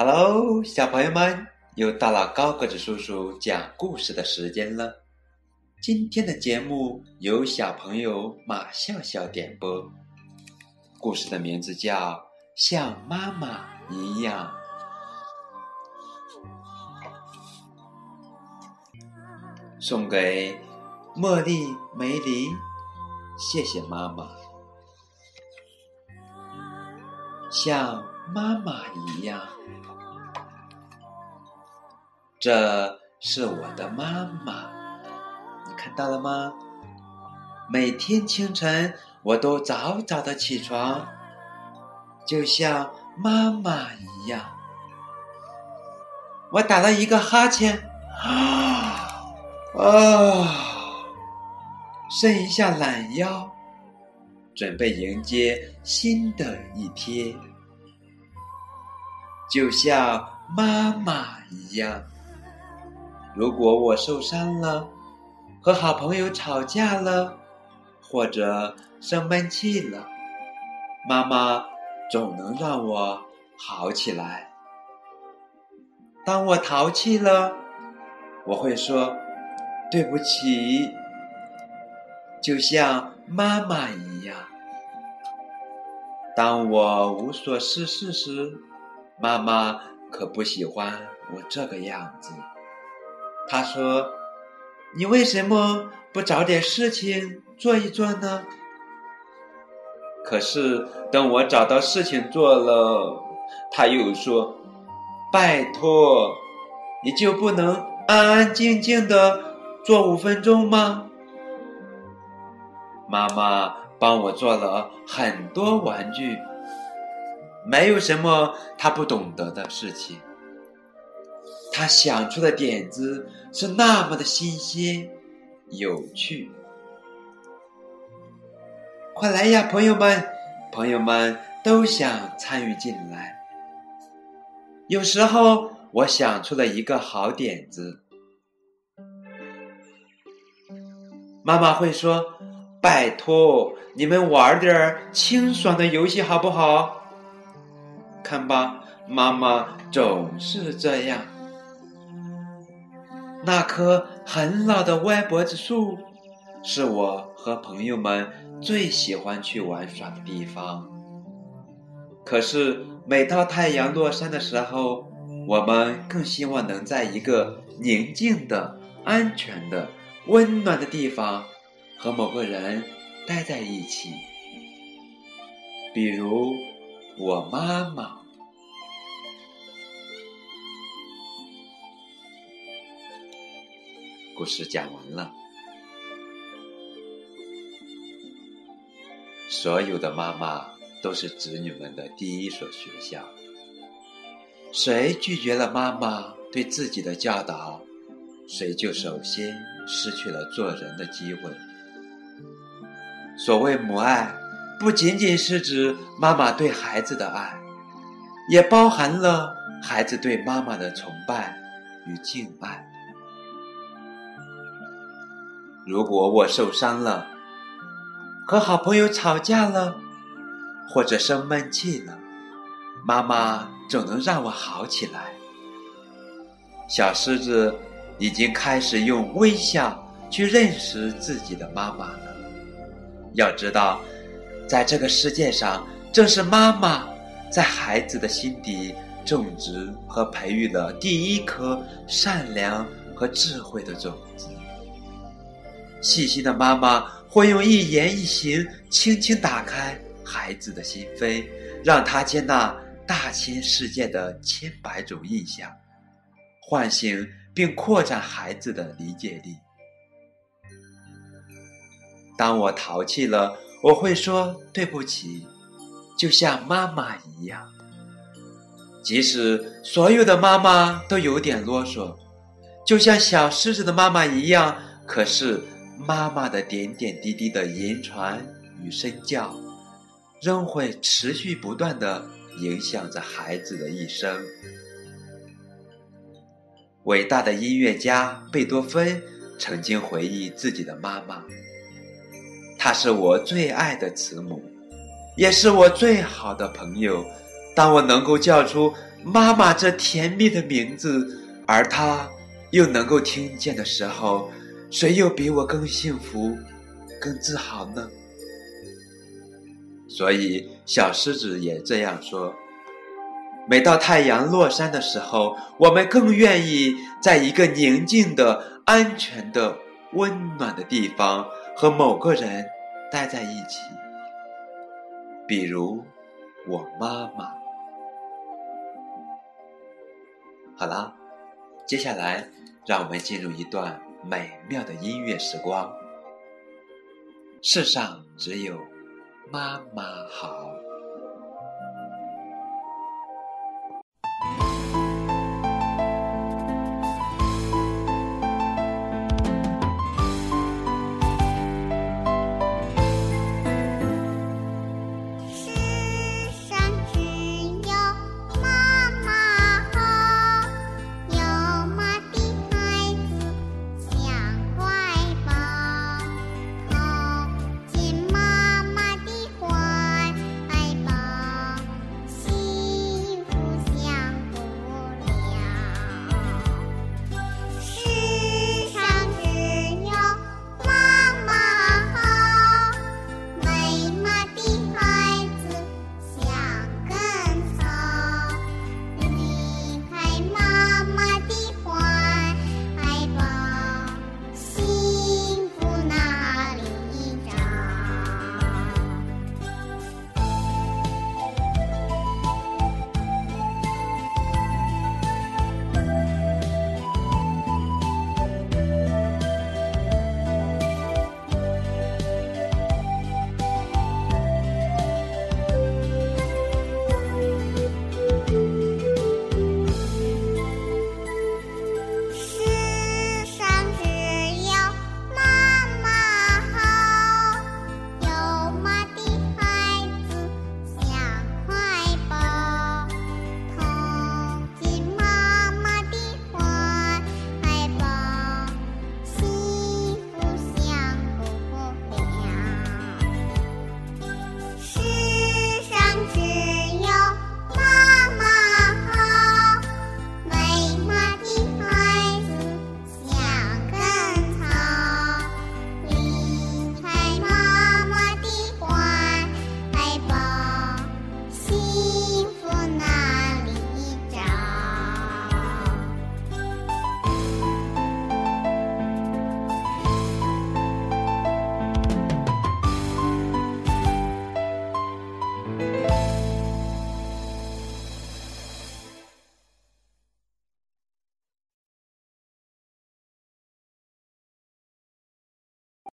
Hello，小朋友们，又到了高个子叔叔讲故事的时间了。今天的节目由小朋友马笑笑点播，故事的名字叫《像妈妈一样》，送给茉莉梅林，谢谢妈妈，像妈妈一样。这是我的妈妈，你看到了吗？每天清晨我都早早的起床，就像妈妈一样。我打了一个哈欠，啊啊，伸一下懒腰，准备迎接新的一天，就像妈妈一样。如果我受伤了，和好朋友吵架了，或者生闷气了，妈妈总能让我好起来。当我淘气了，我会说对不起，就像妈妈一样。当我无所事事时，妈妈可不喜欢我这个样子。她说：“你为什么不找点事情做一做呢？”可是等我找到事情做了，她又说：“拜托，你就不能安安静静的做五分钟吗？”妈妈帮我做了很多玩具，没有什么他不懂得的事情。他想出的点子是那么的新鲜、有趣。快来呀，朋友们！朋友们都想参与进来。有时候我想出了一个好点子，妈妈会说：“拜托，你们玩点儿清爽的游戏好不好？”看吧，妈妈总是这样。那棵很老的歪脖子树，是我和朋友们最喜欢去玩耍的地方。可是每到太阳落山的时候，我们更希望能在一个宁静的、安全的、温暖的地方，和某个人待在一起，比如我妈妈。故事讲完了。所有的妈妈都是子女们的第一所学校。谁拒绝了妈妈对自己的教导，谁就首先失去了做人的机会。所谓母爱，不仅仅是指妈妈对孩子的爱，也包含了孩子对妈妈的崇拜与敬爱。如果我受伤了，和好朋友吵架了，或者生闷气了，妈妈总能让我好起来。小狮子已经开始用微笑去认识自己的妈妈了。要知道，在这个世界上，正是妈妈在孩子的心底种植和培育了第一颗善良和智慧的种子。细心的妈妈会用一言一行轻轻打开孩子的心扉，让他接纳大千世界的千百种印象，唤醒并扩展孩子的理解力。当我淘气了，我会说对不起，就像妈妈一样。即使所有的妈妈都有点啰嗦，就像小狮子的妈妈一样，可是。妈妈的点点滴滴的言传与身教，仍会持续不断的影响着孩子的一生。伟大的音乐家贝多芬曾经回忆自己的妈妈：“她是我最爱的慈母，也是我最好的朋友。当我能够叫出妈妈这甜蜜的名字，而她又能够听见的时候，谁又比我更幸福、更自豪呢？所以小狮子也这样说。每到太阳落山的时候，我们更愿意在一个宁静的、安全的、温暖的地方和某个人待在一起，比如我妈妈。好啦，接下来让我们进入一段美妙的音乐时光。世上只有妈妈好。